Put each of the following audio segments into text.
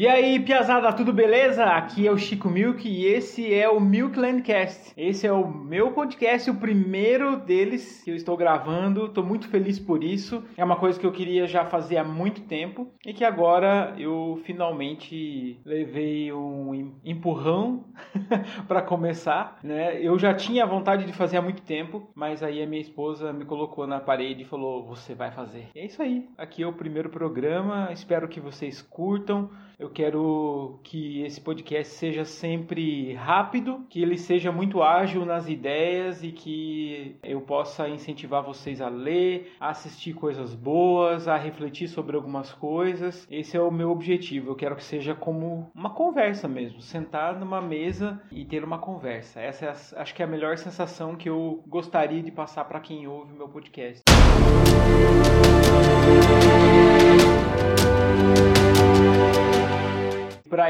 E aí, Piazada, tudo beleza? Aqui é o Chico Milk e esse é o Milkland Cast. Esse é o meu podcast, o primeiro deles que eu estou gravando. Estou muito feliz por isso. É uma coisa que eu queria já fazer há muito tempo e que agora eu finalmente levei um empurrão para começar, né? Eu já tinha vontade de fazer há muito tempo, mas aí a minha esposa me colocou na parede e falou: "Você vai fazer". E é isso aí. Aqui é o primeiro programa. Espero que vocês curtam. Eu quero que esse podcast seja sempre rápido, que ele seja muito ágil nas ideias e que eu possa incentivar vocês a ler, a assistir coisas boas, a refletir sobre algumas coisas. Esse é o meu objetivo. Eu quero que seja como uma conversa mesmo, sentar numa mesa e ter uma conversa. Essa é a, acho que é a melhor sensação que eu gostaria de passar para quem ouve o meu podcast.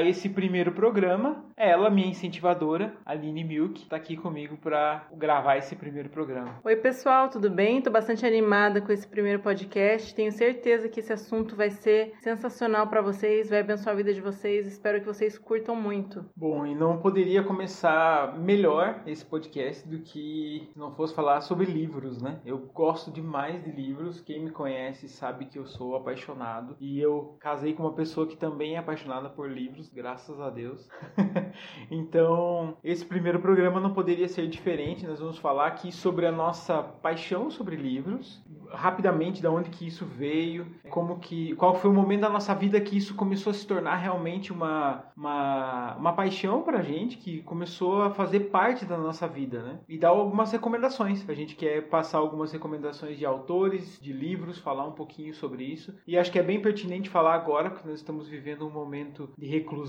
Esse primeiro programa. Ela, minha incentivadora, Aline Milk, está aqui comigo para gravar esse primeiro programa. Oi, pessoal, tudo bem? Estou bastante animada com esse primeiro podcast. Tenho certeza que esse assunto vai ser sensacional para vocês, vai abençoar a vida de vocês. Espero que vocês curtam muito. Bom, e não poderia começar melhor esse podcast do que se não fosse falar sobre livros, né? Eu gosto demais de livros. Quem me conhece sabe que eu sou apaixonado e eu casei com uma pessoa que também é apaixonada por livros graças a Deus. então, esse primeiro programa não poderia ser diferente. Nós vamos falar aqui sobre a nossa paixão sobre livros, rapidamente de onde que isso veio, como que, qual foi o momento da nossa vida que isso começou a se tornar realmente uma, uma, uma paixão pra gente, que começou a fazer parte da nossa vida, né? E dar algumas recomendações. A gente quer passar algumas recomendações de autores, de livros, falar um pouquinho sobre isso. E acho que é bem pertinente falar agora, porque nós estamos vivendo um momento de reclusão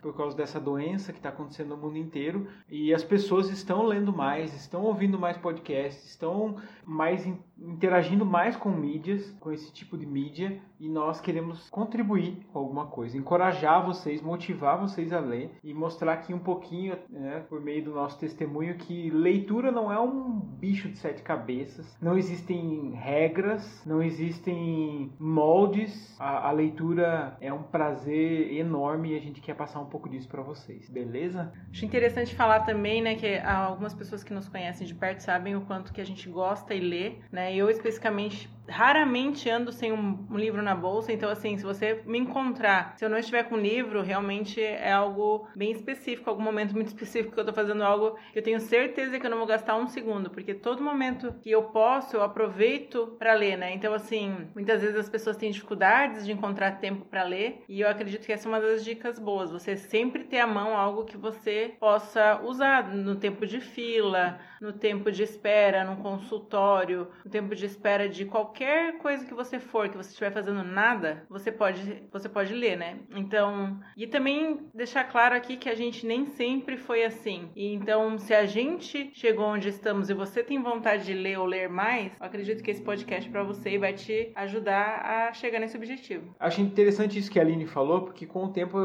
por causa dessa doença que está acontecendo no mundo inteiro. E as pessoas estão lendo mais, estão ouvindo mais podcasts, estão mais interagindo mais com mídias, com esse tipo de mídia, e nós queremos contribuir com alguma coisa, encorajar vocês, motivar vocês a ler e mostrar aqui um pouquinho, né, por meio do nosso testemunho, que leitura não é um bicho de sete cabeças, não existem regras, não existem moldes, a, a leitura é um prazer enorme e a gente quer passar um pouco disso para vocês, beleza? Acho interessante falar também, né, que algumas pessoas que nos conhecem de perto sabem o quanto que a gente gosta e lê, né, eu especificamente raramente ando sem um, um, livro na bolsa, então assim, se você me encontrar, se eu não estiver com um livro, realmente é algo bem específico, algum momento muito específico que eu tô fazendo algo que eu tenho certeza que eu não vou gastar um segundo, porque todo momento que eu posso, eu aproveito para ler, né? Então assim, muitas vezes as pessoas têm dificuldades de encontrar tempo para ler, e eu acredito que essa é uma das dicas boas, você sempre ter à mão algo que você possa usar no tempo de fila, no tempo de espera, no consultório, no tempo de espera de qualquer qualquer coisa que você for, que você estiver fazendo nada, você pode, você pode ler, né? Então, e também deixar claro aqui que a gente nem sempre foi assim. E então, se a gente chegou onde estamos e você tem vontade de ler ou ler mais, eu acredito que esse podcast para você vai te ajudar a chegar nesse objetivo. Acho interessante isso que a Aline falou, porque com o tempo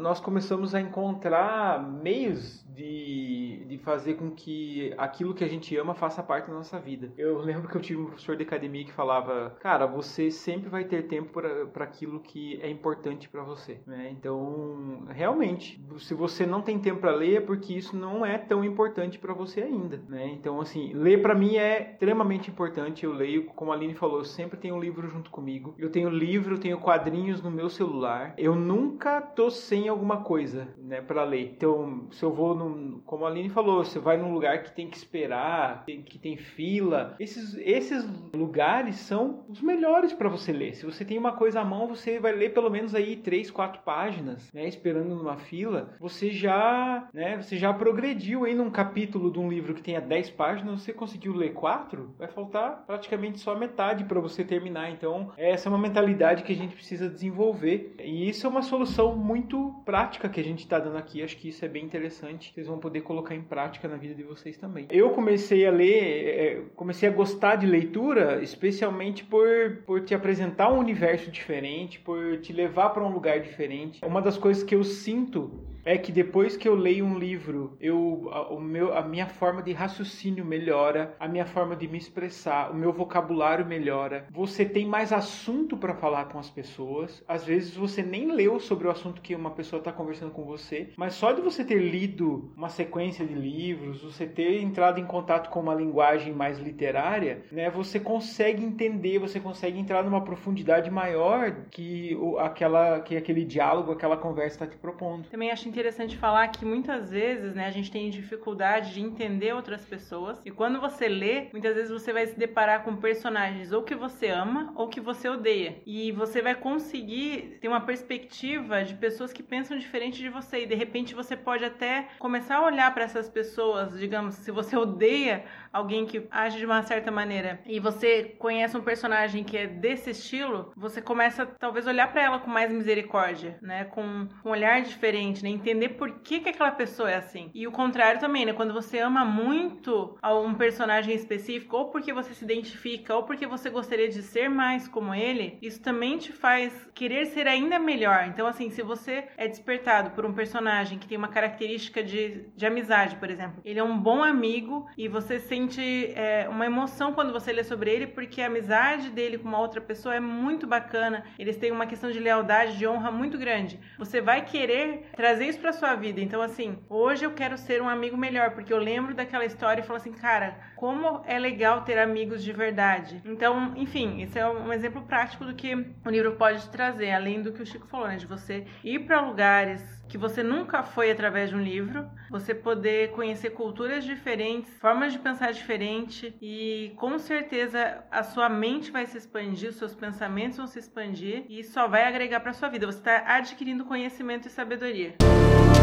nós começamos a encontrar meios de, de fazer com que aquilo que a gente ama faça parte da nossa vida. Eu lembro que eu tive um professor de academia que falava cara, você sempre vai ter tempo para aquilo que é importante para você, né? Então, realmente, se você não tem tempo para ler, é porque isso não é tão importante para você ainda, né? Então, assim, ler para mim é extremamente importante. Eu leio, como a Aline falou, eu sempre tenho um livro junto comigo. Eu tenho livro, eu tenho quadrinhos no meu celular. Eu nunca tô sem alguma coisa, né, para ler. Então, se eu vou num, como a Aline falou, você vai num lugar que tem que esperar, que tem fila, esses esses lugares são os melhores para você ler. Se você tem uma coisa à mão, você vai ler pelo menos aí três, quatro páginas, né, esperando numa fila. Você já, né, você já progrediu aí num capítulo de um livro que tenha 10 páginas, você conseguiu ler quatro, vai faltar praticamente só metade para você terminar. Então, essa é uma mentalidade que a gente precisa desenvolver. E isso é uma solução muito prática que a gente está dando aqui. Acho que isso é bem interessante. Vocês vão poder colocar em prática na vida de vocês também. Eu comecei a ler, é, comecei a gostar de leitura, especialmente por, por te apresentar um universo diferente, por te levar para um lugar diferente. Uma das coisas que eu sinto é que depois que eu leio um livro, eu, a, o meu, a minha forma de raciocínio melhora, a minha forma de me expressar, o meu vocabulário melhora. Você tem mais assunto para falar com as pessoas. Às vezes você nem leu sobre o assunto que uma pessoa está conversando com você, mas só de você ter lido uma sequência de livros, você ter entrado em contato com uma linguagem mais literária, né, você consegue entender, você consegue entrar numa profundidade maior que o, aquela que aquele diálogo, aquela conversa está te propondo. Também acho interessante falar que muitas vezes, né, a gente tem dificuldade de entender outras pessoas. E quando você lê, muitas vezes você vai se deparar com personagens ou que você ama ou que você odeia. E você vai conseguir ter uma perspectiva de pessoas que pensam diferente de você. E de repente você pode até começar a olhar para essas pessoas, digamos, se você odeia alguém que age de uma certa maneira e você conhece um personagem que é desse estilo, você começa talvez olhar para ela com mais misericórdia, né? Com um olhar diferente, né? Entender por que, que aquela pessoa é assim. E o contrário também, né? Quando você ama muito um personagem específico, ou porque você se identifica, ou porque você gostaria de ser mais como ele, isso também te faz querer ser ainda melhor. Então, assim, se você é despertado por um personagem que tem uma característica de, de amizade, por exemplo, ele é um bom amigo e você sente sente é, uma emoção quando você lê sobre ele, porque a amizade dele com uma outra pessoa é muito bacana. Eles têm uma questão de lealdade, de honra muito grande. Você vai querer trazer isso para sua vida. Então, assim, hoje eu quero ser um amigo melhor, porque eu lembro daquela história e falo assim, cara, como é legal ter amigos de verdade. Então, enfim, esse é um exemplo prático do que o livro pode trazer, além do que o Chico falou, né? De você ir para lugares que você nunca foi através de um livro, você poder conhecer culturas diferentes, formas de pensar diferente e com certeza a sua mente vai se expandir, os seus pensamentos vão se expandir e só vai agregar para sua vida. Você está adquirindo conhecimento e sabedoria. Uma,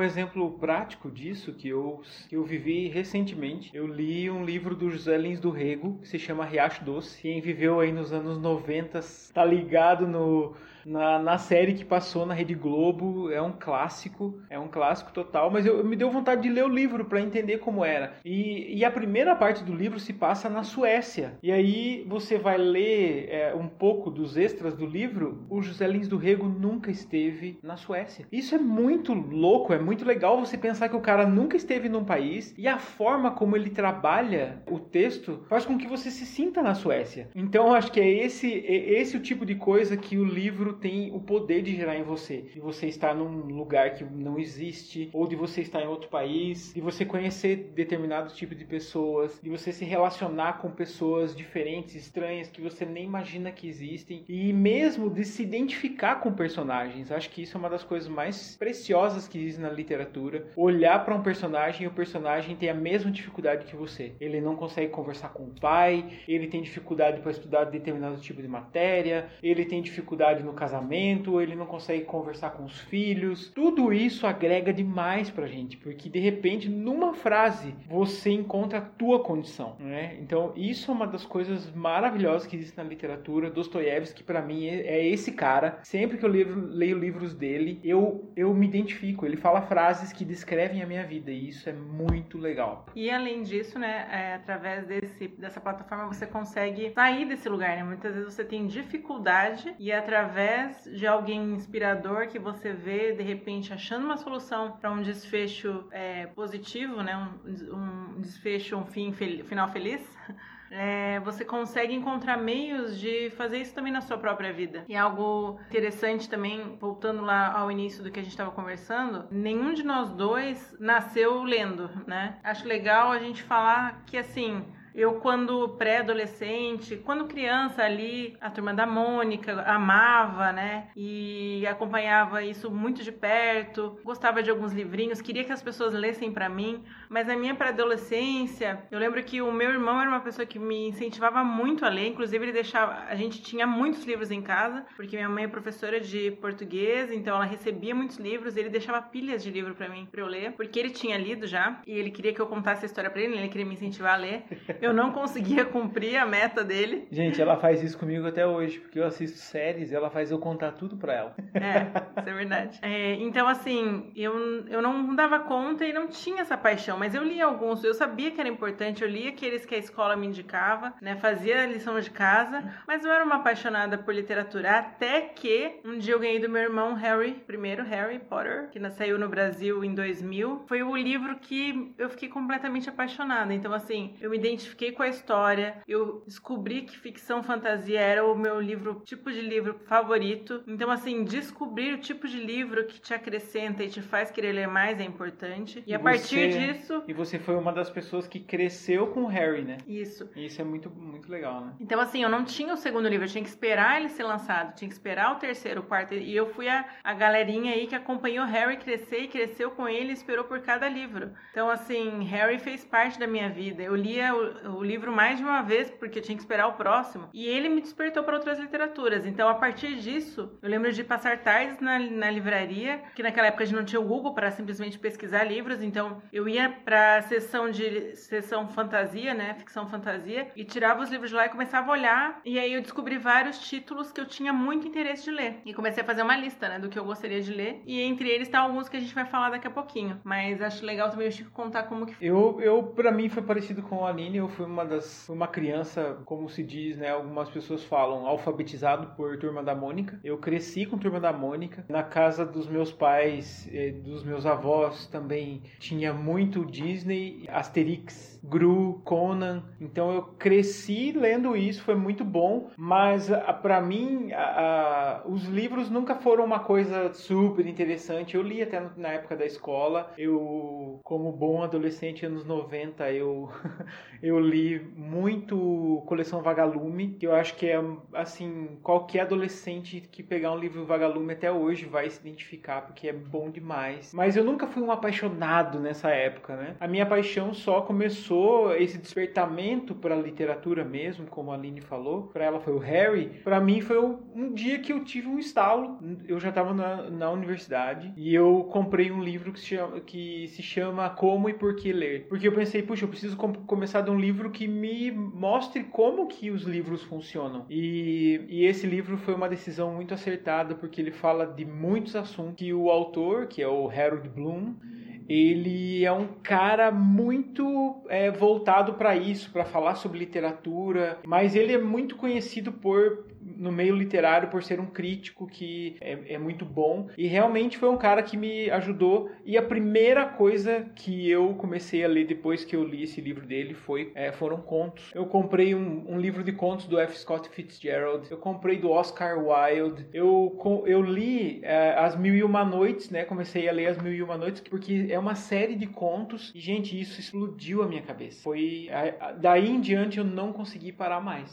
um exemplo prático disso que eu, que eu vivi recentemente, eu li um livro do José Lins do Rego, que se chama Riacho Doce. Quem viveu aí nos anos 90 tá ligado no na, na série que passou na Rede Globo. É um clássico, é um clássico total. Mas eu, eu me deu vontade de ler o livro para entender como era. E, e, a primeira parte do livro se passa na Suécia. E aí você vai ler é, um pouco dos extras do livro. O José Lins do Rego nunca esteve na Suécia. Isso é muito louco, é muito legal você pensar que o cara nunca esteve num país e a forma como ele trabalha o texto faz com que você se sinta na Suécia. Então acho que é esse, é esse o tipo de coisa que o livro livro tem o poder de gerar em você. De você estar num lugar que não existe, ou de você estar em outro país, de você conhecer determinados tipos de pessoas, de você se relacionar com pessoas diferentes, estranhas, que você nem imagina que existem, e mesmo de se identificar com personagens. Acho que isso é uma das coisas mais preciosas que existe na literatura. Olhar para um personagem e o personagem tem a mesma dificuldade que você. Ele não consegue conversar com o pai, ele tem dificuldade para estudar determinado tipo de matéria, ele tem dificuldade no casamento, ele não consegue conversar com os filhos. Tudo isso agrega demais pra gente, porque de repente, numa frase, você encontra a tua condição, né? Então, isso é uma das coisas maravilhosas que existe na literatura. Dostoiévski, para mim, é, é esse cara. Sempre que eu leio, leio livros dele, eu, eu me identifico. Ele fala frases que descrevem a minha vida, e isso é muito legal. E além disso, né, é, através desse, dessa plataforma, você consegue sair desse lugar, né? Muitas vezes você tem dificuldade e através de alguém inspirador que você vê de repente achando uma solução para um desfecho é, positivo, né? Um, um, desfecho, um fim fel final feliz. É, você consegue encontrar meios de fazer isso também na sua própria vida. E algo interessante também, voltando lá ao início do que a gente estava conversando, nenhum de nós dois nasceu lendo, né? Acho legal a gente falar que assim eu, quando pré-adolescente, quando criança ali, a turma da Mônica, amava, né? E acompanhava isso muito de perto, gostava de alguns livrinhos, queria que as pessoas lessem para mim. Mas na minha pré-adolescência, eu lembro que o meu irmão era uma pessoa que me incentivava muito a ler, inclusive ele deixava. A gente tinha muitos livros em casa, porque minha mãe é professora de português, então ela recebia muitos livros, ele deixava pilhas de livro para mim, pra eu ler, porque ele tinha lido já, e ele queria que eu contasse a história para ele, ele queria me incentivar a ler. Eu eu não conseguia cumprir a meta dele. Gente, ela faz isso comigo até hoje, porque eu assisto séries e ela faz eu contar tudo pra ela. É, isso é verdade. É, então, assim, eu, eu não dava conta e não tinha essa paixão, mas eu li alguns, eu sabia que era importante, eu li aqueles que a escola me indicava, né? Fazia a lição de casa, mas eu era uma apaixonada por literatura até que um dia eu ganhei do meu irmão Harry, primeiro Harry Potter, que saiu no Brasil em 2000. Foi o livro que eu fiquei completamente apaixonada. Então, assim, eu me identifiquei com a história, eu descobri que ficção fantasia era o meu livro, tipo de livro favorito. Então, assim, descobrir o tipo de livro que te acrescenta e te faz querer ler mais é importante. E, e a partir disso. E você foi uma das pessoas que cresceu com o Harry, né? Isso. E isso é muito, muito legal, né? Então, assim, eu não tinha o segundo livro, eu tinha que esperar ele ser lançado, tinha que esperar o terceiro, o quarto. E eu fui a, a galerinha aí que acompanhou Harry crescer e cresceu com ele e esperou por cada livro. Então, assim, Harry fez parte da minha vida. Eu lia o, livro mais de uma vez porque eu tinha que esperar o próximo. E ele me despertou para outras literaturas. Então, a partir disso, eu lembro de passar tardes na, na livraria, que naquela época a gente não tinha o Google para simplesmente pesquisar livros. Então, eu ia para a sessão de sessão fantasia, né, ficção fantasia, e tirava os livros de lá e começava a olhar. E aí eu descobri vários títulos que eu tinha muito interesse de ler. E comecei a fazer uma lista, né, do que eu gostaria de ler. E entre eles estão alguns que a gente vai falar daqui a pouquinho. Mas acho legal também o Chico contar como que foi. Eu, eu para mim foi parecido com a Aline. Eu fui uma das, uma criança, como se diz, né, algumas pessoas falam, alfabetizado por Turma da Mônica. Eu cresci com Turma da Mônica. Na casa dos meus pais, eh, dos meus avós também tinha muito Disney, Asterix, Gru, Conan. Então eu cresci lendo isso, foi muito bom. Mas para mim, a, a, os livros nunca foram uma coisa super interessante. Eu li até na época da escola. Eu, como bom adolescente anos 90, eu, eu li muito Coleção Vagalume, que eu acho que é assim, qualquer adolescente que pegar um livro Vagalume até hoje vai se identificar, porque é bom demais. Mas eu nunca fui um apaixonado nessa época, né? A minha paixão só começou esse despertamento para a literatura mesmo, como a Aline falou. Para ela foi o Harry. Para mim foi um dia que eu tive um estalo. Eu já estava na, na universidade e eu comprei um livro que se, chama, que se chama Como e Por que Ler. Porque eu pensei, puxa, eu preciso com começar de um livro que me mostre como que os livros funcionam. E, e esse livro foi uma decisão muito acertada porque ele fala de muitos assuntos que o autor, que é o Harold Bloom, ele é um cara muito é, voltado para isso, para falar sobre literatura, mas ele é muito conhecido por no meio literário por ser um crítico que é, é, muito bom. E realmente foi um cara que me ajudou. E a primeira coisa que eu comecei a ler depois que eu li esse livro dele foi é, foram contos. Eu comprei um, um, livro de contos do F. Scott Fitzgerald. Eu comprei do Oscar Wilde. Eu, eu li é, As Mil e Uma Noites né? Comecei a ler As Mil e Uma Noites porque é uma série de contos. E gente isso explodiu a minha cabeça. Foi daí em diante eu não consegui parar mais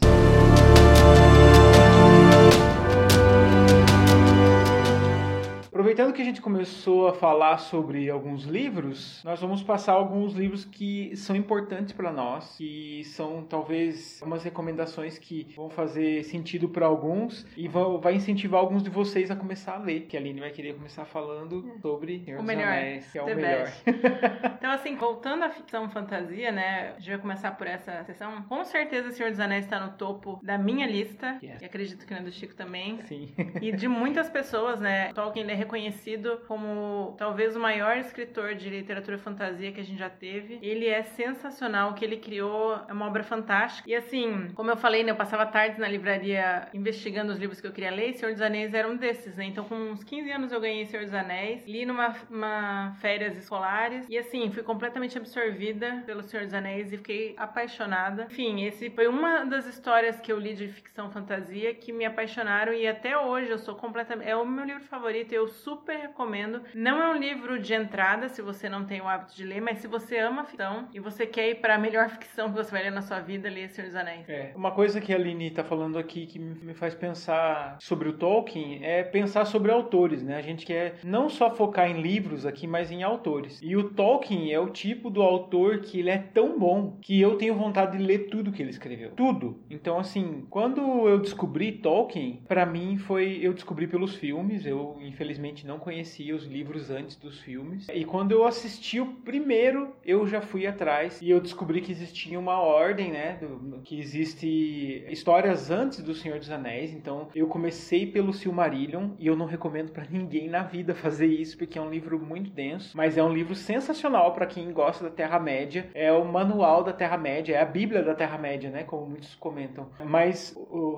Aproveitando que a gente começou a falar sobre alguns livros, nós vamos passar alguns livros que são importantes para nós, que são talvez umas recomendações que vão fazer sentido para alguns e vão, vai incentivar alguns de vocês a começar a ler, que a Aline vai querer começar falando sobre Senhor o melhor, Anéis, que é o melhor. então, assim, voltando à ficção fantasia, né, a gente vai começar por essa sessão. Com certeza, Senhor dos Anéis está no topo da minha lista, yes. e acredito que na do Chico também. Sim. e de muitas pessoas, né, Tolkien é reconhecido como talvez o maior escritor de literatura fantasia que a gente já teve. Ele é sensacional, o que ele criou é uma obra fantástica. E assim, como eu falei, né, eu passava tardes na livraria investigando os livros que eu queria ler, e Senhor dos Anéis era um desses, né? Então, com uns 15 anos eu ganhei Senhor dos Anéis, li numa uma férias escolares e assim, fui completamente absorvida pelo Senhor dos Anéis e fiquei apaixonada. Enfim, esse foi uma das histórias que eu li de ficção fantasia que me apaixonaram e até hoje eu sou completamente é o meu livro favorito, eu super recomendo. Não é um livro de entrada se você não tem o hábito de ler, mas se você ama ficção e você quer ir para a melhor ficção que você vai ler na sua vida, leia Senhor dos Anéis. É, uma coisa que a Aline está falando aqui que me faz pensar sobre o Tolkien é pensar sobre autores, né? A gente quer não só focar em livros aqui, mas em autores. E o Tolkien é o tipo do autor que ele é tão bom que eu tenho vontade de ler tudo que ele escreveu. Tudo. Então, assim, quando eu descobri Tolkien, para mim foi eu descobri pelos filmes. Eu infelizmente não conhecia os livros antes dos filmes. E quando eu assisti o primeiro, eu já fui atrás e eu descobri que existia uma ordem, né? Do, que existe histórias antes do Senhor dos Anéis. Então eu comecei pelo Silmarillion e eu não recomendo para ninguém na vida fazer isso porque é um livro muito denso, mas é um livro sensacional para quem gosta da Terra Média. É o manual da Terra Média, é a Bíblia da Terra Média, né? Como muitos comentam. Mas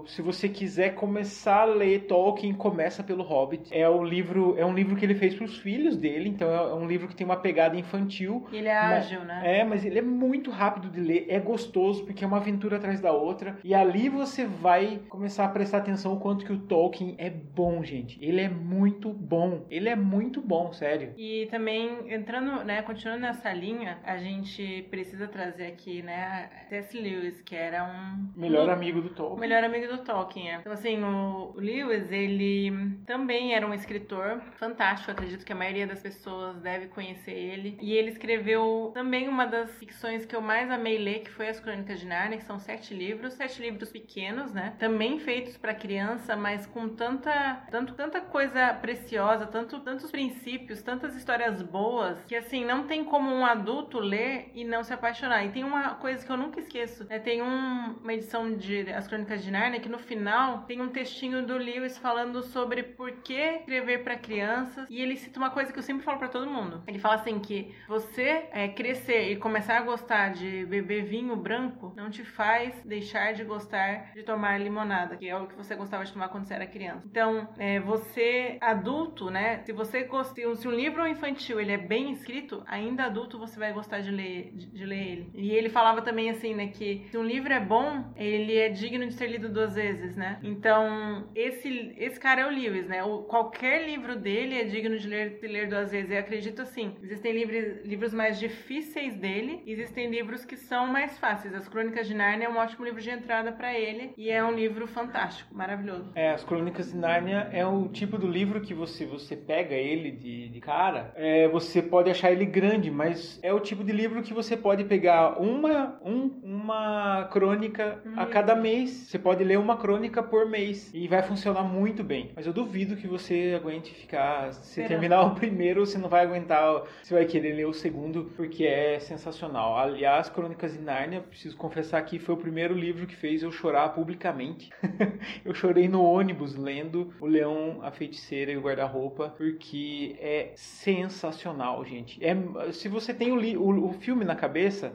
se você quiser começar a ler Tolkien, começa pelo Hobbit. É o livro, é um livro que ele fez para os filhos dele, então é um livro que tem uma pegada infantil. Ele é ágil, né? É, mas ele é muito rápido de ler, é gostoso porque é uma aventura atrás da outra. E ali você vai começar a prestar atenção o quanto que o Tolkien é bom, gente. Ele é muito bom. Ele é muito bom, sério. E também entrando, né, continuando nessa linha, a gente precisa trazer aqui, né, C.S. Lewis, que era um melhor um, amigo do Tolkien. Melhor amigo do Tolkien. É. Então assim, o Lewis, ele também era um escritor fantástico, acredito que a maioria das pessoas deve conhecer ele. E ele escreveu também uma das ficções que eu mais amei ler, que foi As Crônicas de Nárnia, que são sete livros, sete livros pequenos, né? Também feitos para criança, mas com tanta, tanto, tanta coisa preciosa, tanto, tantos princípios, tantas histórias boas, que assim, não tem como um adulto ler e não se apaixonar. E tem uma coisa que eu nunca esqueço, né? Tem um, uma edição de As Crônicas de Nárnia que no final tem um textinho do Lewis falando sobre por que escrever para crianças. E ele cita uma coisa que eu sempre falo para todo mundo. Ele fala assim que você é, crescer e começar a gostar de beber vinho branco não te faz deixar de gostar de tomar limonada, que é o que você gostava de tomar quando você era criança. Então, é, você adulto, né? Se você gosta, se um livro infantil ele é bem escrito, ainda adulto você vai gostar de ler, de, de ler ele. E ele falava também assim, né, que se um livro é bom, ele é digno de ser lido duas vezes, né? Então, esse esse cara é o Lewis, né? O, qualquer livro dele é digno de ler, de ler duas vezes. Eu acredito assim. Existem livros, livros mais difíceis dele, existem livros que são mais fáceis. As Crônicas de Nárnia é um ótimo livro de entrada para ele e é um livro fantástico, maravilhoso. É, As Crônicas de Nárnia é o tipo do livro que você você pega ele de, de cara, é, você pode achar ele grande, mas é o tipo de livro que você pode pegar uma um, uma crônica a cada mês. Você pode ler uma crônica por mês e vai funcionar muito bem. Mas eu duvido que você aguente ficar. Se terminar o primeiro, você não vai aguentar. Você vai querer ler o segundo, porque é sensacional. Aliás, Crônicas de Nárnia, preciso confessar que foi o primeiro livro que fez eu chorar publicamente. eu chorei no ônibus lendo O Leão, a Feiticeira e o Guarda-Roupa, porque é sensacional, gente. É, se você tem o, o, o filme na cabeça,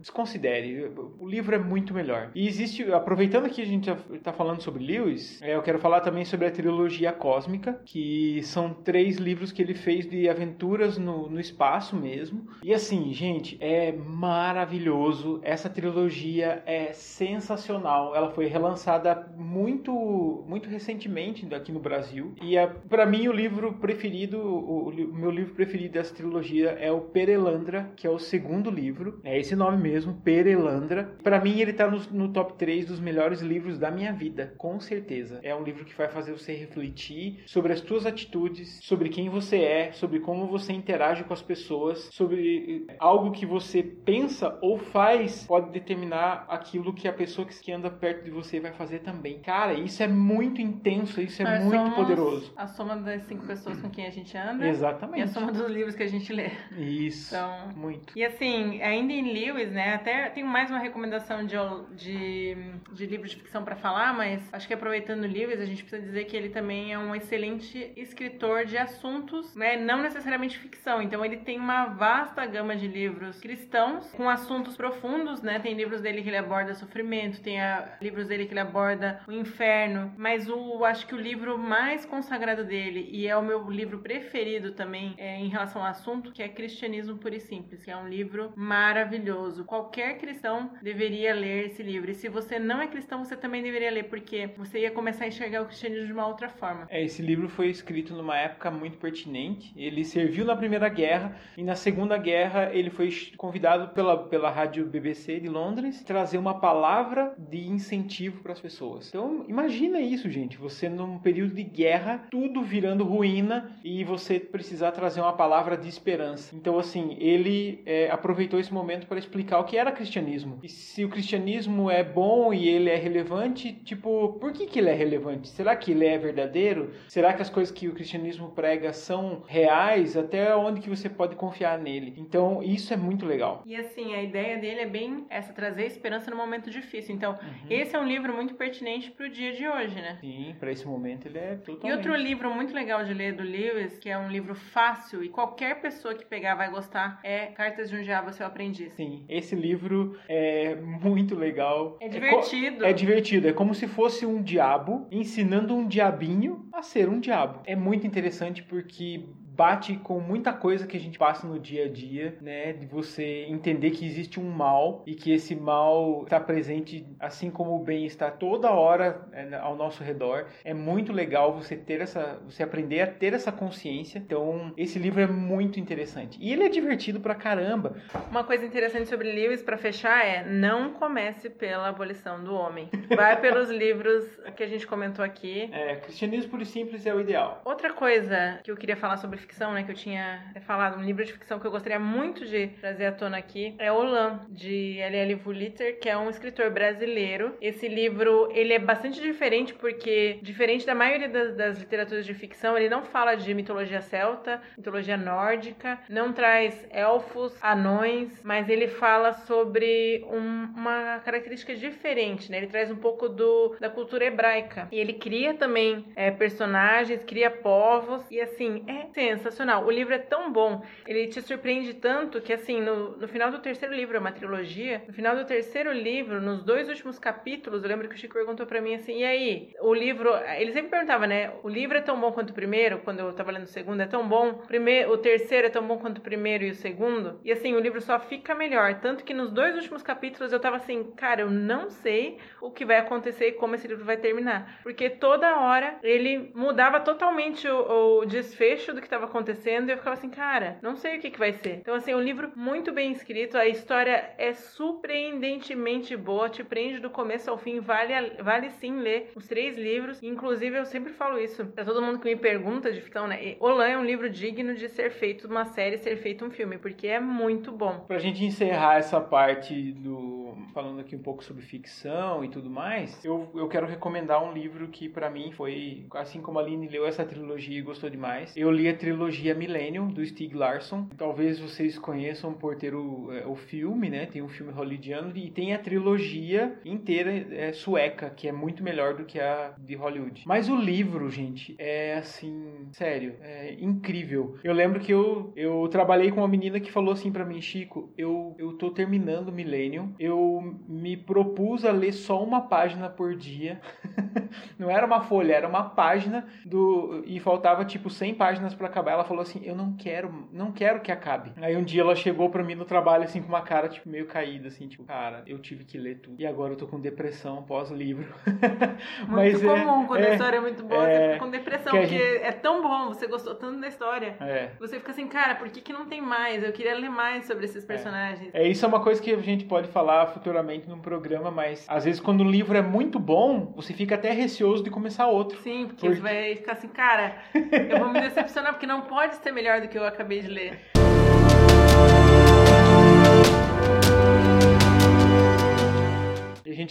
desconsidere. O livro é muito melhor. E existe, aproveitando que a gente está falando sobre Lewis, é, eu quero falar também sobre a trilogia cósmica, que são três livros que ele fez de aventuras no, no espaço mesmo. E assim, gente, é maravilhoso. Essa trilogia é sensacional. Ela foi relançada muito, muito recentemente aqui no Brasil. E é, para mim o livro preferido, o, o meu livro preferido dessa trilogia é o Perelandra, que é o segundo livro. É esse nome mesmo, Perelandra. Para mim ele tá no, no top 3 dos melhores livros da minha vida, com certeza. É um livro que vai fazer você refletir sobre as suas atitudes, sobre quem você é, sobre como você interage com as pessoas, sobre algo que você pensa ou faz pode determinar aquilo que a pessoa que anda perto de você vai fazer também. Cara, isso é muito intenso, isso é Nós muito poderoso. A soma das cinco pessoas com quem a gente anda. Exatamente. E a soma dos livros que a gente lê. Isso. Então, muito. E assim, ainda em Lewis, né? Até tenho mais uma recomendação de, de, de livro de ficção para falar, mas acho que aproveitando o Lewis, a gente precisa dizer que ele também é um excelente escritor de assuntos, né? Não necessariamente ficção. Então ele tem uma vasta gama de livros cristãos com assuntos profundos, né? Tem livros dele que ele aborda sofrimento, tem a, livros dele que ele aborda o inferno, mas o acho que o livro mais consagrado dele e é o meu livro preferido também é, em relação ao assunto, que é Cristianismo Puro e Simples, que é um livro maravilhoso. Qualquer cristão deveria ler esse livro. E se você não é cristão, você também deveria ler, porque você ia começar a enxergar o cristianismo de uma outra forma. É, esse livro foi escrito numa época muito pertinente. Ele serviu na Primeira Guerra e na Segunda Guerra ele foi convidado pela, pela rádio BBC de Londres trazer uma palavra de incentivo para as pessoas. Então, imagina isso, gente. Você num período de guerra, tudo virando ruína e você precisar trazer uma palavra de esperança. Então, assim, ele é, aproveitou esse momento para explicar o que era cristianismo. E se o cristianismo é bom e ele é relevante, tipo, por que, que ele é relevante? Será que ele é verdadeiro? Será que as coisas que o cristianismo prega são reais? Até onde que você pode confiar nele? Então, isso é muito legal. E assim, a ideia dele é bem essa, trazer esperança no momento difícil. Então, uhum. esse é um livro muito pertinente para o dia de hoje, né? Sim, para esse momento ele é totalmente. E outro livro muito legal de ler do Lewis, que é um livro fácil e qualquer pessoa que pegar vai gostar, é Cartas de um Diabo, seu aprendiz. Sim, esse livro é muito legal. É divertido. É, é divertido, é como se fosse um diabo ensinando um diabinho a ser um diabo. É muito interessante porque bate com muita coisa que a gente passa no dia a dia, né? De você entender que existe um mal e que esse mal está presente, assim como o bem está toda hora né, ao nosso redor. É muito legal você ter essa, você aprender a ter essa consciência. Então, esse livro é muito interessante e ele é divertido pra caramba. Uma coisa interessante sobre Lewis para fechar é não comece pela abolição do homem. Vai pelos livros que a gente comentou aqui. É, cristianismo puro e simples é o ideal. Outra coisa que eu queria falar sobre ficção, né, que eu tinha falado, um livro de ficção que eu gostaria muito de trazer à tona aqui, é Olan, de L.L. Vuliter, que é um escritor brasileiro. Esse livro, ele é bastante diferente porque, diferente da maioria das, das literaturas de ficção, ele não fala de mitologia celta, mitologia nórdica, não traz elfos, anões, mas ele fala sobre um, uma característica diferente, né? Ele traz um pouco do, da cultura hebraica. E ele cria também é, personagens, cria povos, e assim, é sensacional. O livro é tão bom, ele te surpreende tanto que, assim, no, no final do terceiro livro, é uma trilogia, no final do terceiro livro, nos dois últimos capítulos, eu lembro que o Chico perguntou para mim assim: e aí, o livro. Ele sempre perguntava, né? O livro é tão bom quanto o primeiro, quando eu tava lendo o segundo, é tão bom. O, primeiro, o terceiro é tão bom quanto o primeiro e o segundo. E assim, o livro só fica melhor. Tanto que nos dois últimos capítulos eu tava assim, cara, eu não sei o que vai acontecer e como esse livro vai terminar. Porque toda hora ele mudava totalmente o, o desfecho do que estava acontecendo e eu ficava assim, cara, não sei o que, que vai ser. Então, assim, é um livro muito bem escrito, a história é surpreendentemente boa, te prende do começo ao fim, vale, vale sim ler os três livros. Inclusive, eu sempre falo isso para todo mundo que me pergunta de ficção, né? Olan é um livro digno de ser feito uma série, ser feito um filme, porque é muito bom. Pra gente encerrar essa parte do. falando aqui um pouco sobre ficção e tudo mais, eu, eu quero recomendar um livro que para mim foi, assim como a Aline leu essa trilogia e gostou demais, eu li a trilogia Millennium, do Stieg Larsson. Talvez vocês conheçam por ter o, é, o filme, né? Tem um filme hollywoodiano e tem a trilogia inteira é, sueca, que é muito melhor do que a de Hollywood. Mas o livro, gente, é assim, sério, é incrível. Eu lembro que eu, eu trabalhei com uma menina que falou assim para mim, Chico, eu, eu tô terminando Millennium, eu me propus a ler só uma página por dia. Não era uma folha, era uma página do e faltava tipo 100 páginas para acabar. Ela falou assim: "Eu não quero, não quero que acabe". Aí um dia ela chegou para mim no trabalho assim com uma cara tipo meio caída assim, tipo, cara, eu tive que ler tudo. E agora eu tô com depressão pós-livro. Muito é, comum quando é, a história é muito boa, é, você fica com depressão, porque gente... é tão bom, você gostou tanto da história. É. Você fica assim, cara, por que que não tem mais? Eu queria ler mais sobre esses é. personagens. É, isso é uma coisa que a gente pode falar futuramente num programa, mas às vezes quando o livro é muito bom, você fica até receoso de começar outro. Sim, porque, porque... vai ficar assim, cara, eu vou me decepcionar porque não pode ser melhor do que eu acabei de ler.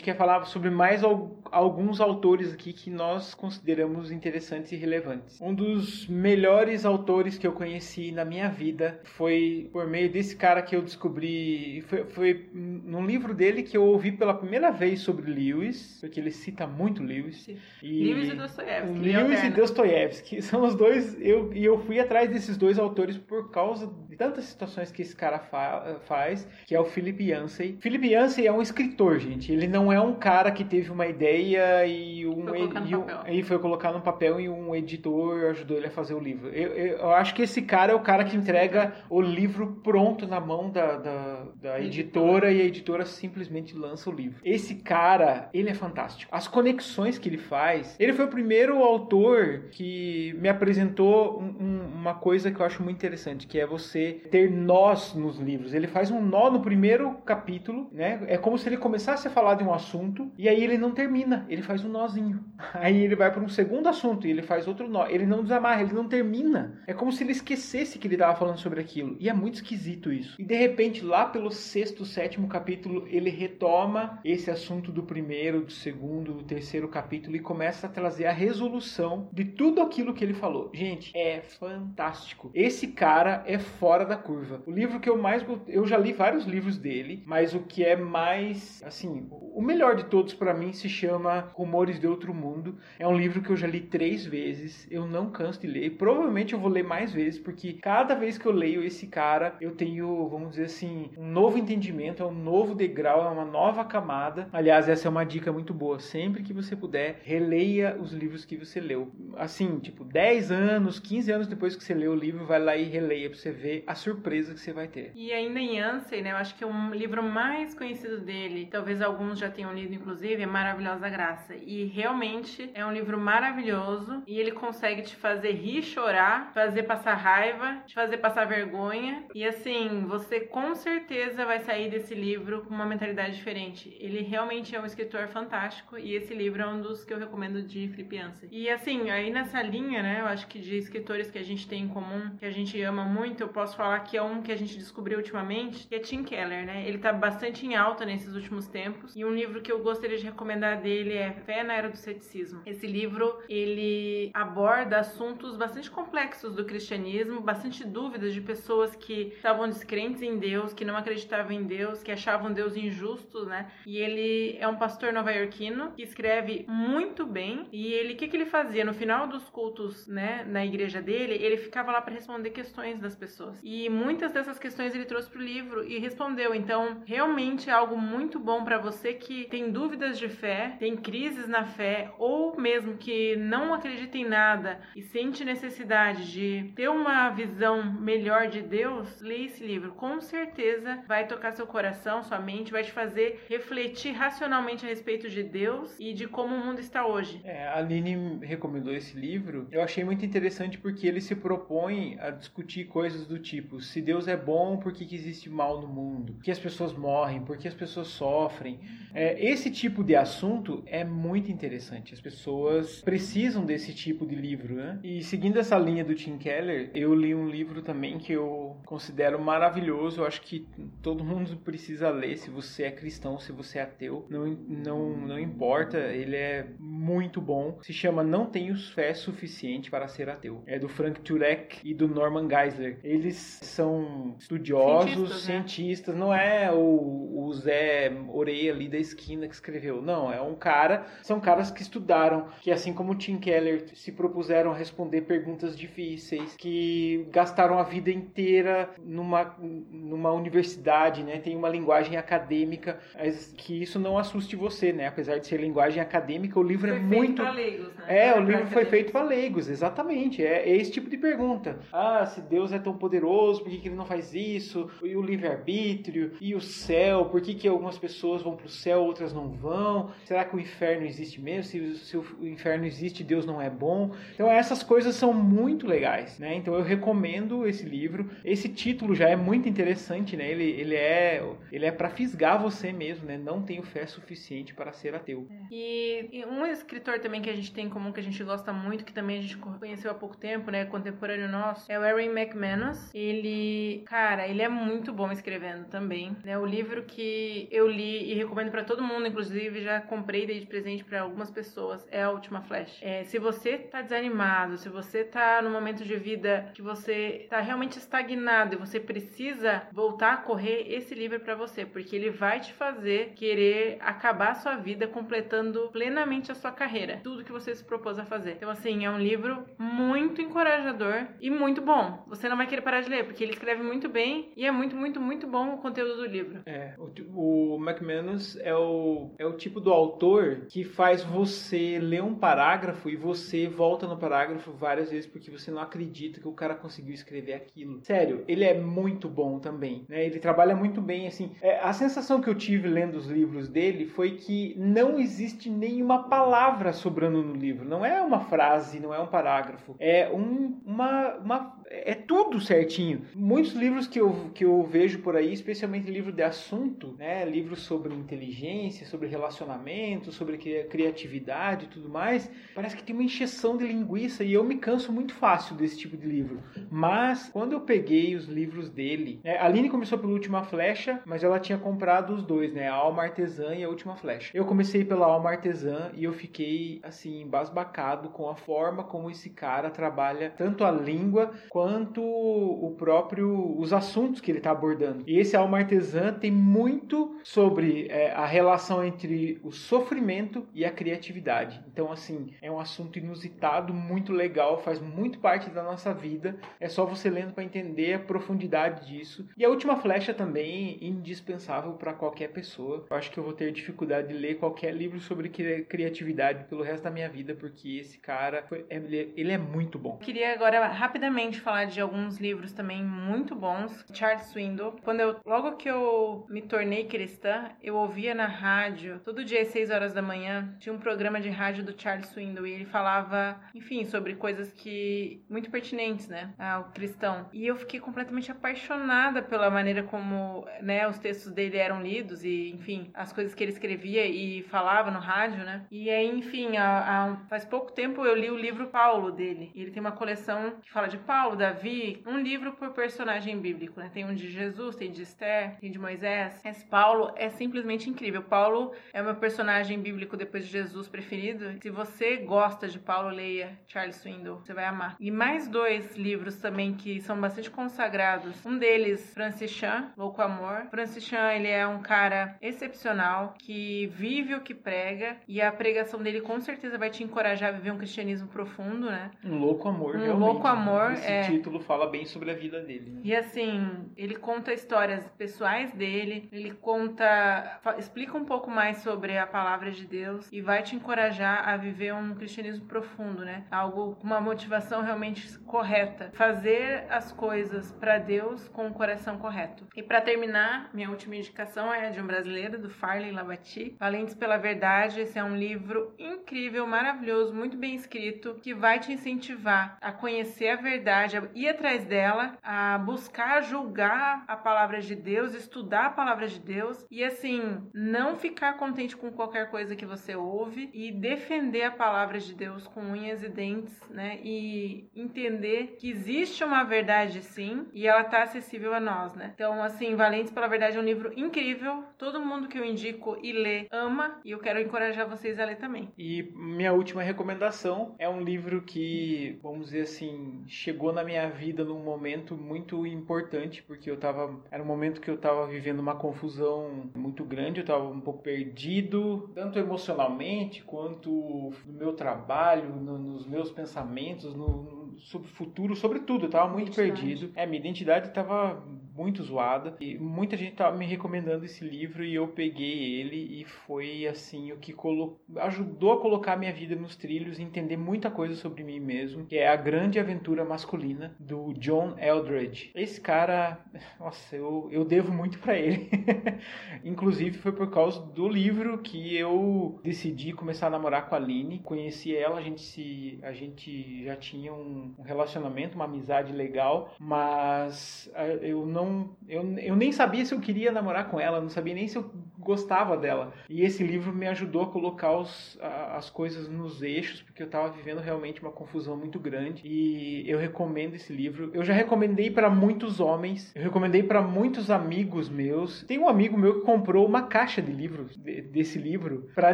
Gente quer falar sobre mais alguns autores aqui que nós consideramos interessantes e relevantes. Um dos melhores autores que eu conheci na minha vida foi por meio desse cara que eu descobri. Foi, foi num livro dele que eu ouvi pela primeira vez sobre Lewis, porque ele cita muito Lewis. E Lewis e Dostoiévski. Lewis e Dostoiévski. São os dois. Eu, e eu fui atrás desses dois autores por causa de tantas situações que esse cara fa faz, que é o Philip Yancey. Philip Yancey é um escritor, gente. Ele não é um cara que teve uma ideia e, um, foi e, um, e foi colocar no papel e um editor ajudou ele a fazer o livro. Eu, eu, eu, acho que esse cara é o cara que entrega o livro pronto na mão da, da, da editora e a editora simplesmente lança o livro. Esse cara, ele é fantástico. As conexões que ele faz. Ele foi o primeiro autor que me apresentou um, um, uma coisa que eu acho muito interessante, que é você ter nós nos livros. Ele faz um nó no primeiro capítulo, né? É como se ele começasse a falar de um assunto e aí ele não termina, ele faz um nozinho. Aí ele vai para um segundo assunto e ele faz outro nó. Ele não desamarra, ele não termina. É como se ele esquecesse que ele estava falando sobre aquilo. E é muito esquisito isso. E de repente, lá pelo sexto, sétimo capítulo, ele retoma esse assunto do primeiro, do segundo, do terceiro capítulo e começa a trazer a resolução de tudo aquilo que ele falou. Gente, é fantástico. Esse cara é fora da curva. O livro que eu mais eu já li vários livros dele, mas o que é mais assim, o melhor de todos para mim se chama Rumores de Outro Mundo. É um livro que eu já li três vezes. Eu não canso de ler. Provavelmente eu vou ler mais vezes porque cada vez que eu leio esse cara, eu tenho, vamos dizer assim, um novo entendimento, é um novo degrau, é uma nova camada. Aliás, essa é uma dica muito boa. Sempre que você puder, releia os livros que você leu. Assim, tipo, 10 anos, 15 anos depois que você leu o livro, vai lá e releia pra você ver a surpresa que você vai ter. E ainda em Ansei, né? Eu acho que é um livro mais conhecido dele, talvez alguns já tenham lido, inclusive, é Maravilhosa Graça. E realmente é um livro maravilhoso e ele consegue te fazer rir, chorar, fazer passar raiva, te fazer passar vergonha. E assim, você com certeza vai sair desse livro com uma mentalidade diferente. Ele realmente é um escritor fantástico e esse livro é um dos que eu recomendo de Felipe Ansei. E assim, aí nessa linha, né, eu acho que de escritores que a gente tem em comum, que a gente ama muito, eu posso falar que é um que a gente descobriu ultimamente, que é Tim Keller, né? Ele tá bastante em alta nesses últimos tempos. E um livro que eu gostaria de recomendar dele é Fé na Era do Ceticismo. Esse livro, ele aborda assuntos bastante complexos do cristianismo, bastante dúvidas de pessoas que estavam descrentes em Deus, que não acreditavam em Deus, que achavam Deus injusto, né? E ele é um pastor nova-iorquino que escreve muito bem. E ele, o que, que ele fazia? No final dos cultos, né, na igreja dele, ele ficava lá para responder questões das pessoas. E muitas dessas questões ele trouxe pro livro e respondeu. Então, realmente é algo muito bom para você que tem dúvidas de fé, tem crises na fé ou mesmo que não acredita em nada e sente necessidade de ter uma visão melhor de Deus, leia esse livro. Com certeza vai tocar seu coração, sua mente, vai te fazer refletir racionalmente a respeito de Deus e de como o mundo está hoje. É, a Aline recomendou esse livro. Eu achei muito interessante porque ele se propõe a discutir coisas do tipo: se Deus é bom, por que, que existe mal no mundo? Por que as pessoas morrem? Por que as pessoas sofrem? É, esse tipo de assunto é muito interessante. As pessoas precisam desse tipo de livro, né? E seguindo essa linha do Tim Keller, eu li um livro também que eu considero maravilhoso. Eu acho que todo mundo precisa ler, se você é cristão, se você é ateu, não, não, não importa. Ele é muito bom. Se chama Não Tenho Fé Suficiente para Ser Ateu. É do Frank Turek e do Norman Geisler. Eles são estudiosos, cientistas, né? cientistas não é o, o Zé Oreia ali da esquina que escreveu. Não, é um cara, são caras que estudaram, que assim como Tim Keller se propuseram a responder perguntas difíceis, que gastaram a vida inteira numa, numa universidade, né? Tem uma linguagem acadêmica, mas que isso não assuste você, né? Apesar de ser linguagem acadêmica, o livro foi é muito leigos, né? É, o livro foi feito para leigos, exatamente. É, é, esse tipo de pergunta. Ah, se Deus é tão poderoso, por que, que ele não faz isso? E o livre-arbítrio? E o céu? Por que, que algumas pessoas vão para o céu, outras não vão? Será que o inferno existe mesmo? Se, se o inferno existe, Deus não é bom? Então essas coisas são muito legais, né? Então eu recomendo esse livro. Esse título já é muito interessante, né? Ele, ele é ele é para fisgar você mesmo, né? Não tenho fé suficiente para ser ateu. É. E, e um escritor também que a gente tem em comum, que a gente gosta muito, que também a gente conheceu há pouco tempo, né? Contemporâneo nosso, é o Aaron McManus. Ele, cara, ele é muito bom escrevendo também, né? O livro que eu li e recomendo para todo mundo, inclusive já comprei dei de presente para algumas pessoas, é a Última Flash. É, se você tá desanimado, se você tá no momento de vida que você tá realmente estagnado e você precisa voltar a correr, esse livro é para você, porque ele vai te fazer querer acabar a sua vida completando plenamente a sua carreira, tudo que você se propôs a fazer. Então assim, é um livro muito encorajador e muito bom. Você não vai querer parar de ler, porque ele escreve muito bem e é muito, muito, muito bom o conteúdo do livro. É, o, o McManus é o, é o tipo do autor que faz você ler um parágrafo e você volta no parágrafo várias vezes porque você não acredita que o cara conseguiu escrever aquilo. Sério, ele é muito bom também, né? Ele trabalha muito bem, assim. É, a sensação que eu tive lendo os livros dele foi que não existe nenhuma palavra sobrando no livro. Não é uma frase, não é um parágrafo. É um, uma, uma é tudo certinho. Muitos livros que eu, que eu vejo por aí, especialmente livro de assunto, né? Livros sobre inteligência, sobre relacionamento, sobre criatividade e tudo mais, parece que tem uma encheção de linguiça e eu me canso muito fácil desse tipo de livro. Mas quando eu peguei os livros dele, né? a Aline começou pela Última Flecha, mas ela tinha comprado os dois, né? A Alma Artesã e a Última Flecha. Eu comecei pela Alma Artesã e eu fiquei assim embasbacado com a forma como esse cara trabalha tanto a língua quanto o próprio os assuntos que ele está abordando. E esse Alma Artesã tem muito sobre é, a relação entre o sofrimento e a criatividade. Então, assim, é um assunto inusitado, muito legal, faz muito parte da nossa vida. É só você lendo para entender a profundidade disso. E a última flecha também indispensável para qualquer pessoa. Eu acho que eu vou ter dificuldade de ler qualquer livro sobre criatividade pelo resto da minha vida, porque esse cara, foi, ele é muito bom. Queria agora rapidamente falar de alguns livros também muito bons. Charles Swindoll. Quando eu, logo que eu me tornei cristã, eu ouvia na rádio, todo dia às 6 horas da manhã, tinha um programa de rádio do Charles Swindoll e ele falava, enfim, sobre coisas que muito pertinentes, né, ao cristão. E eu fiquei completamente apaixonada pela maneira como, né, os textos dele eram lidos e, enfim, as coisas que ele escrevia e falava no rádio, né? E aí, enfim, há, há, faz pouco tempo eu li o livro Paulo dele. Ele tem uma coleção que fala de Paulo, Davi, um livro por personagem bíblico, né? Tem um de Jesus, tem de Esther, tem de Moisés. Esse Paulo é simplesmente incrível. Paulo é o meu personagem bíblico depois de Jesus preferido. Se você gosta de Paulo, leia Charles Swindoll, você vai amar. E mais dois livros também que são bastante consagrados. Um deles, Francis Chan, Louco Amor. Francis Chan, ele é um cara excepcional que vive o que prega e a pregação dele com certeza vai te encorajar a viver um cristianismo profundo, né? Um louco amor, um realmente. louco amor, Esse é. título fala bem sobre a vida dele. Né? E assim, ele conta histórias pessoais dele, ele conta, explica um pouco mais sobre a palavra de Deus e vai te encorajar a viver um cristianismo profundo, né? Algo com uma motivação realmente correta, fazer as coisas para Deus com o coração correto. E para terminar, minha última indicação é de um brasileiro do Farley Labati, Valentes pela Verdade. Esse é um livro incrível, maravilhoso, muito bem escrito, que vai te incentivar a conhecer a verdade, a ir atrás dela, a buscar julgar a palavra de Deus, estudar a palavra de Deus e assim, não ficar contente com qualquer coisa que você ouve e defender a palavra de Deus com unhas e dentes, né? E entender que existe uma verdade sim e ela está acessível a nós, né? Então, assim, Valentes pela Verdade é um livro incrível. Todo mundo que eu indico e lê ama e eu quero encorajar vocês a ler também. E minha última recomendação é um livro que, vamos dizer assim, chegou na minha vida num momento muito importante, porque eu tava. Era um momento que eu tava vivendo uma confusão muito grande, eu tava um pouco perdido, tanto emocionalmente quanto no meu trabalho, no, nos meus pensamentos, no, sobre o futuro, sobre tudo. Eu tava muito Identidade. perdido. É, minha identidade tava muito zoada. E muita gente tava me recomendando esse livro e eu peguei ele e foi assim o que colo... ajudou a colocar minha vida nos trilhos e entender muita coisa sobre mim mesmo, que é A Grande Aventura Masculina do John Eldredge. Esse cara, nossa, eu, eu devo muito para ele. Inclusive foi por causa do livro que eu decidi começar a namorar com a Aline. Conheci ela, a gente se a gente já tinha um relacionamento, uma amizade legal, mas eh, eu não eu, eu nem sabia se eu queria namorar com ela, não sabia nem se eu gostava dela. E esse livro me ajudou a colocar os, a- as coisas nos eixos, porque eu estava vivendo realmente uma confusão muito grande. E eu recomendo esse livro. Eu já recomendei para muitos homens, eu recomendei para muitos amigos meus. Tem um amigo meu que comprou uma caixa de livros de- desse livro para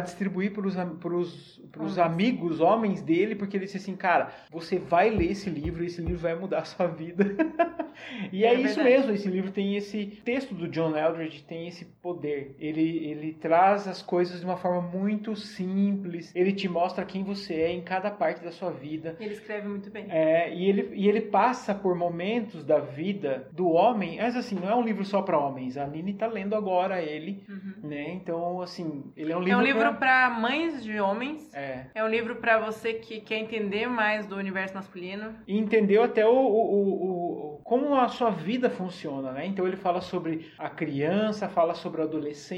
distribuir para os Homens. amigos homens dele, porque ele disse assim, cara, você vai ler esse livro, esse livro vai mudar a sua vida. e é, É isso verdade. mesmo, esse livro tem esse texto do John Eldredge tem esse poder. Ele ele traz as coisas de uma forma muito simples. Ele te mostra quem você é em cada parte da sua vida. Ele escreve muito bem. É, e, ele, e ele passa por momentos da vida do homem, mas assim, não é um livro só para homens. A Nini tá lendo agora ele, Uhum. né? Então, assim, ele é um É livro. um livro para mães de homens. É. É um livro para você que quer entender mais do universo masculino. E entendeu até o, o- o- o- como a sua vida funciona, né? Então ele fala sobre a criança, fala sobre o adolescente,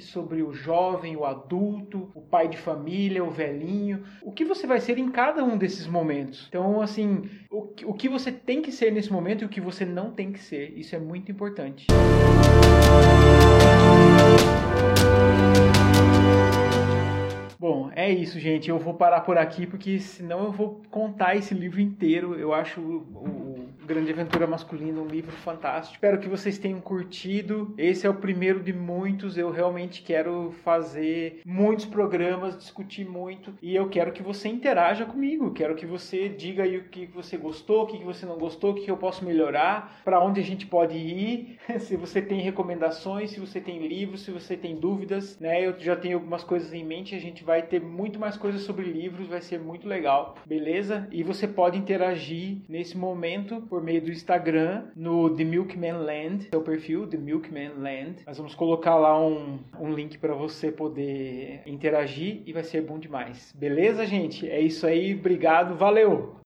sobre o jovem, o adulto, o pai de família, o velhinho, o que você vai ser em cada um desses momentos. Então, assim, o, o que você tem que ser nesse momento e o que você não tem que ser, isso é muito importante. Bom, é isso, gente. Eu vou parar por aqui porque senão eu vou contar esse livro inteiro. Eu acho o, Grande Aventura Masculina um livro fantástico. Espero que vocês tenham curtido. Esse é o primeiro de muitos. Eu realmente quero fazer muitos programas, discutir muito e eu quero que você interaja comigo. Quero que você diga aí o que você gostou, o que você não gostou, o que eu posso melhorar, para onde a gente pode ir. se você tem recomendações, se você tem livros, se você tem dúvidas, né? Eu já tenho algumas coisas em mente. A gente vai ter muito mais coisas sobre livros, vai ser muito legal, beleza? E você pode interagir nesse momento por meio do Instagram, no The Milkman Land, seu perfil, The Milkman Land. Nós vamos colocar lá um, um link para você poder interagir e vai ser bom demais. Beleza, gente? É isso aí, obrigado, valeu!